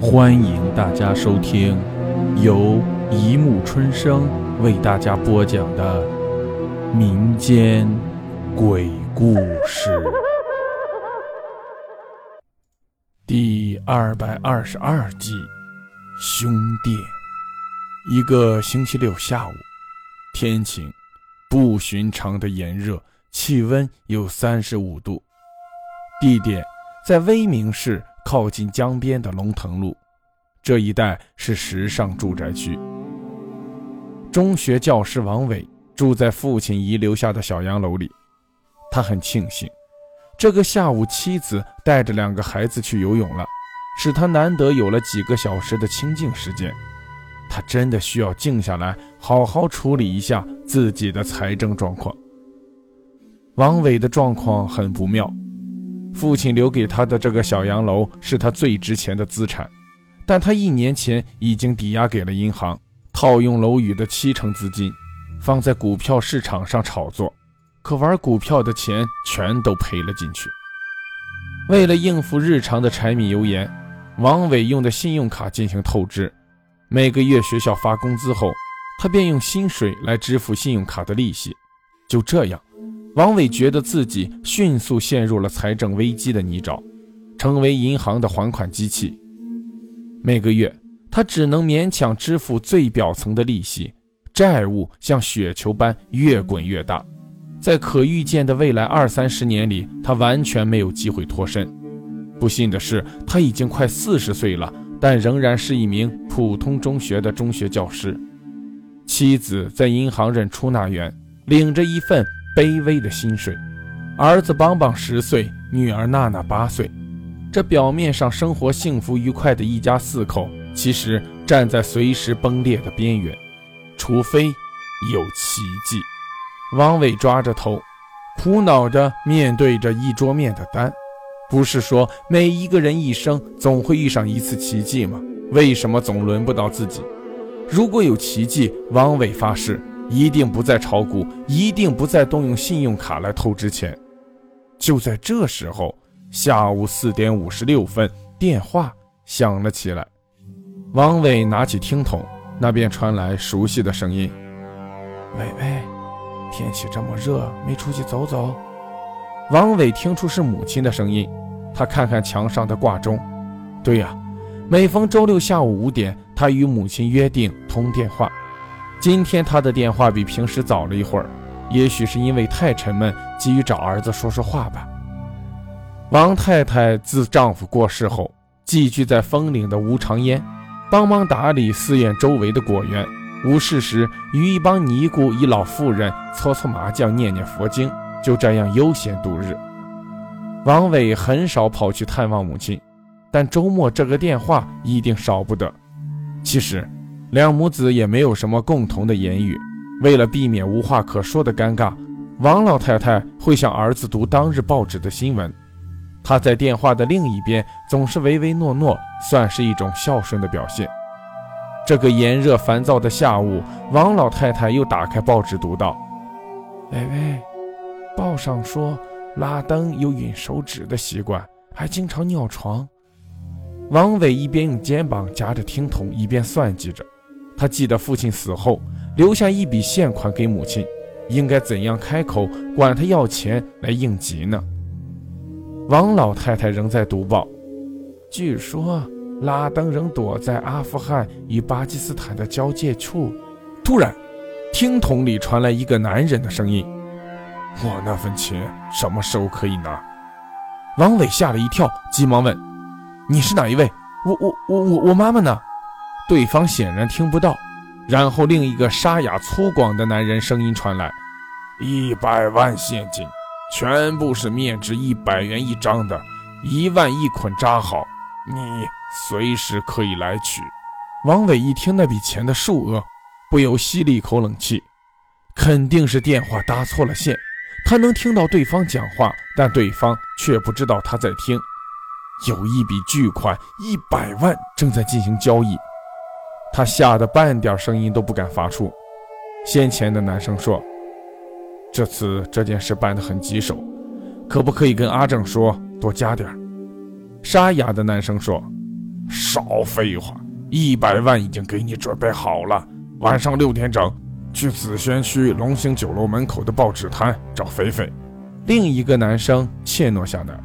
欢迎大家收听由一木春生为大家播讲的民间鬼故事第二百二十二集《凶殿》。一个星期六下午，天晴，不寻常的炎热，气温有三十五度。地点在威明市靠近江边的龙腾路，这一带是时尚住宅区。中学教师王伟住在父亲遗留下的小洋楼里，他很庆幸，这个下午妻子带着两个孩子去游泳了，使他难得有了几个小时的清静时间。他真的需要静下来，好好处理一下自己的财政状况。王伟的状况很不妙。父亲留给他的这个小洋楼是他最值钱的资产，但他一年前已经抵押给了银行，套用楼宇的七成资金，放在股票市场上炒作，可玩股票的钱全都赔了进去。为了应付日常的柴米油盐，王伟用的信用卡进行透支，每个月学校发工资后，他便用薪水来支付信用卡的利息，就这样。王伟觉得自己迅速陷入了财政危机的泥沼，成为银行的还款机器。每个月，他只能勉强支付最表层的利息，债务像雪球般越滚越大。在可预见的未来二三十年里，他完全没有机会脱身。不幸的是，他已经快四十岁了，但仍然是一名普通中学的中学教师。妻子在银行任出纳员，领着一份。卑微的薪水，儿子邦邦十岁，女儿娜娜八岁，这表面上生活幸福愉快的一家四口，其实站在随时崩裂的边缘，除非有奇迹。王伟抓着头，苦恼着面对着一桌面的单。不是说每一个人一生总会遇上一次奇迹吗？为什么总轮不到自己？如果有奇迹，王伟发誓。一定不再炒股，一定不再动用信用卡来透支钱。就在这时候，下午四点五十六分，电话响了起来。王伟拿起听筒，那边传来熟悉的声音：“伟伟，天气这么热，没出去走走？”王伟听出是母亲的声音，他看看墙上的挂钟，对呀，每逢周六下午五点，他与母亲约定通电话。今天他的电话比平时早了一会儿，也许是因为太沉闷，急于找儿子说说话吧。王太太自丈夫过世后，寄居在枫岭的吴长烟，帮忙打理寺院周围的果园，无事时与一帮尼姑一老妇人搓搓麻将、念念佛经，就这样悠闲度日。王伟很少跑去探望母亲，但周末这个电话一定少不得。其实。两母子也没有什么共同的言语，为了避免无话可说的尴尬，王老太太会向儿子读当日报纸的新闻。她在电话的另一边总是唯唯诺诺，算是一种孝顺的表现。这个炎热烦躁的下午，王老太太又打开报纸读道：“喂喂，报上说拉登有吮手指的习惯，还经常尿床。”王伟一边用肩膀夹着听筒，一边算计着。他记得父亲死后留下一笔现款给母亲，应该怎样开口管他要钱来应急呢？王老太太仍在读报，据说拉登仍躲在阿富汗与巴基斯坦的交界处。突然，听筒里传来一个男人的声音：“我那份钱什么时候可以拿？”王伟吓了一跳，急忙问：“你是哪一位？我我我我我妈妈呢？”对方显然听不到，然后另一个沙哑粗犷的男人声音传来：“一百万现金，全部是面值一百元一张的，一万一捆扎好，你随时可以来取。”王伟一听那笔钱的数额，不由吸了一口冷气，肯定是电话搭错了线。他能听到对方讲话，但对方却不知道他在听。有一笔巨款一百万正在进行交易。他吓得半点声音都不敢发出。先前的男生说：“这次这件事办得很棘手，可不可以跟阿正说多加点沙哑的男生说：“少废话，一百万已经给你准备好了。晚上六点整，去紫轩区龙兴酒楼门口的报纸摊找肥肥。另一个男生怯懦下来：“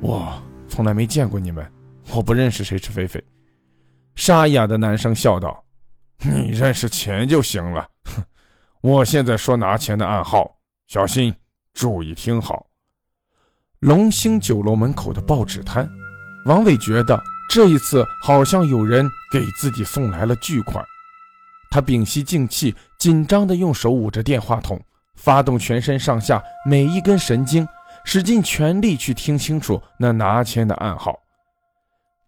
我从来没见过你们，我不认识谁是肥肥。”沙哑的男生笑道：“你认识钱就行了。哼，我现在说拿钱的暗号，小心，注意听好。龙兴酒楼门口的报纸摊。”王伟觉得这一次好像有人给自己送来了巨款，他屏息静气，紧张地用手捂着电话筒，发动全身上下每一根神经，使尽全力去听清楚那拿钱的暗号。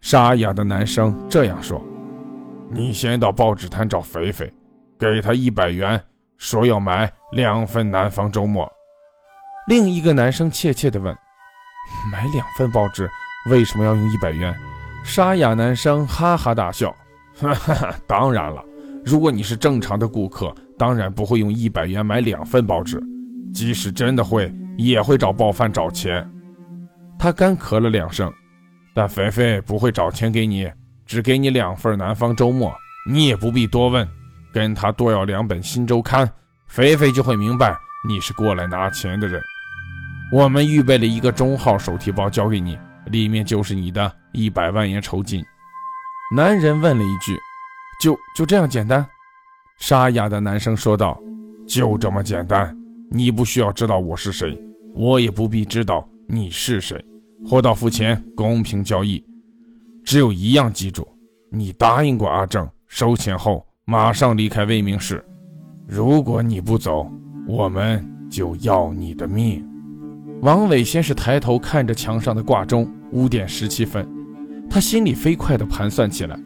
沙哑的男生这样说：“你先到报纸摊找肥肥，给他一百元，说要买两份《南方周末》。”另一个男生怯怯地问：“买两份报纸？”为什么要用一百元？沙哑男生哈哈大笑，哈哈，当然了，如果你是正常的顾客，当然不会用一百元买两份报纸，即使真的会，也会找报贩找钱。他干咳了两声，但肥肥不会找钱给你，只给你两份《南方周末》，你也不必多问，跟他多要两本《新周刊》，肥肥就会明白你是过来拿钱的人。我们预备了一个中号手提包交给你。里面就是你的一百万元酬金。男人问了一句：“就就这样简单？”沙哑的男生说道：“就这么简单。你不需要知道我是谁，我也不必知道你是谁。货到付钱，公平交易。只有一样记住，你答应过阿正，收钱后马上离开未明市。如果你不走，我们就要你的命。”王伟先是抬头看着墙上的挂钟。五点十七分，他心里飞快地盘算起来。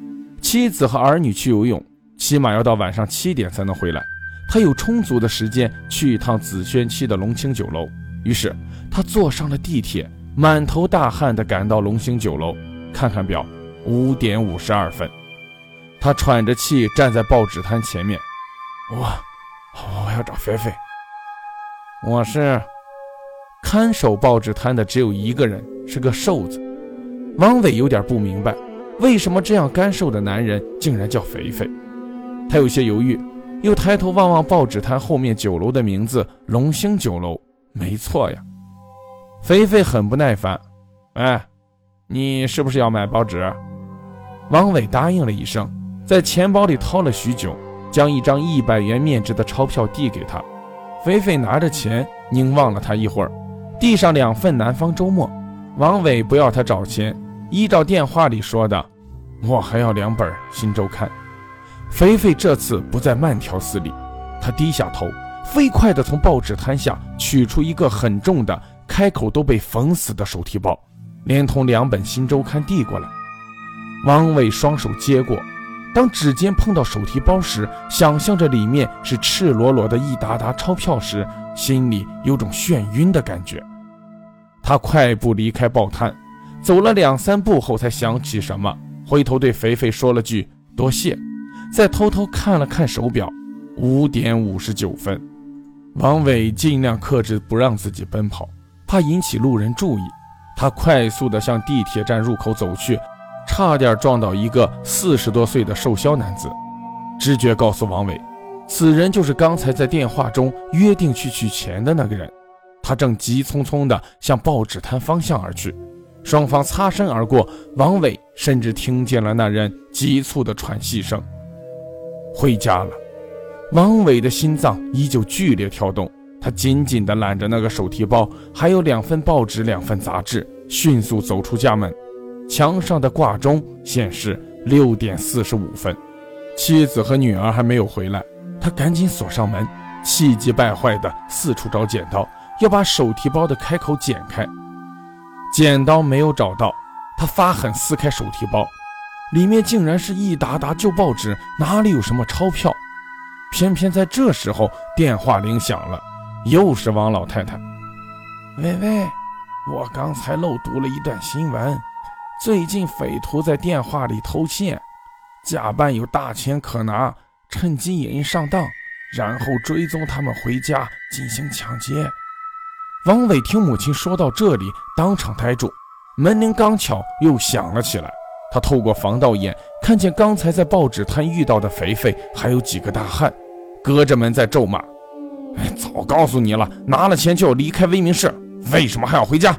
妻子和儿女去游泳，起码要到晚上七点才能回来。他有充足的时间去一趟紫轩区的龙清酒楼。于是他坐上了地铁，满头大汗地赶到龙兴酒楼。看看表，五点五十二分。他喘着气站在报纸摊前面。我，我要找菲菲。我是。看守报纸摊的只有一个人，是个瘦子。汪伟有点不明白，为什么这样干瘦的男人竟然叫肥肥。他有些犹豫，又抬头望望报纸摊后面酒楼的名字“龙兴酒楼”，没错呀。肥肥很不耐烦：“哎，你是不是要买报纸？”王伟答应了一声，在钱包里掏了许久，将一张一百元面值的钞票递给他。肥肥拿着钱，凝望了他一会儿。递上两份《南方周末》，王伟不要他找钱，依照电话里说的，我还要两本《新周刊》。肥肥这次不再慢条斯理，他低下头，飞快地从报纸摊下取出一个很重的、开口都被缝死的手提包，连同两本《新周刊》递过来。王伟双手接过，当指尖碰到手提包时，想象着里面是赤裸裸的一沓沓钞票时，心里有种眩晕的感觉。他快步离开报摊，走了两三步后才想起什么，回头对肥肥说了句“多谢”，再偷偷看了看手表，五点五十九分。王伟尽量克制不让自己奔跑，怕引起路人注意。他快速地向地铁站入口走去，差点撞到一个四十多岁的瘦削男子。直觉告诉王伟，此人就是刚才在电话中约定去取钱的那个人。他正急匆匆地向报纸摊方向而去，双方擦身而过。王伟甚至听见了那人急促的喘息声。回家了，王伟的心脏依旧剧烈跳动。他紧紧地揽着那个手提包，还有两份报纸、两份杂志，迅速走出家门。墙上的挂钟显示六点四十五分，妻子和女儿还没有回来。他赶紧锁上门，气急败坏地四处找剪刀。要把手提包的开口剪开，剪刀没有找到，他发狠撕开手提包，里面竟然是一沓沓旧报纸，哪里有什么钞票？偏偏在这时候，电话铃响了，又是王老太太。喂喂，我刚才漏读了一段新闻，最近匪徒在电话里偷窃，假扮有大钱可拿，趁机引人上当，然后追踪他们回家进行抢劫。王伟听母亲说到这里，当场呆住。门铃刚巧又响了起来，他透过防盗眼看见刚才在报纸摊遇到的肥肥还有几个大汉，隔着门在咒骂：“ 早告诉你了，拿了钱就要离开威明市，为什么还要回家？”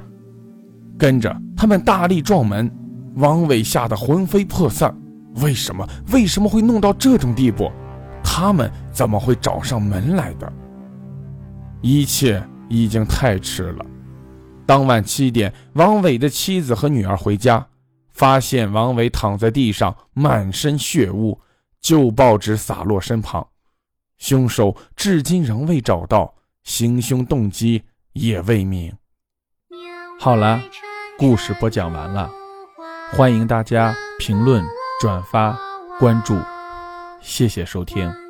跟着他们大力撞门，王伟吓得魂飞魄散。为什么？为什么会弄到这种地步？他们怎么会找上门来的？一切已经太迟了。当晚七点，王伟的妻子和女儿回家，发现王伟躺在地上，满身血污，旧报纸洒落身旁。凶手至今仍未找到，行凶动机也未明。好了，故事播讲完了，欢迎大家评论、转发、关注，谢谢收听。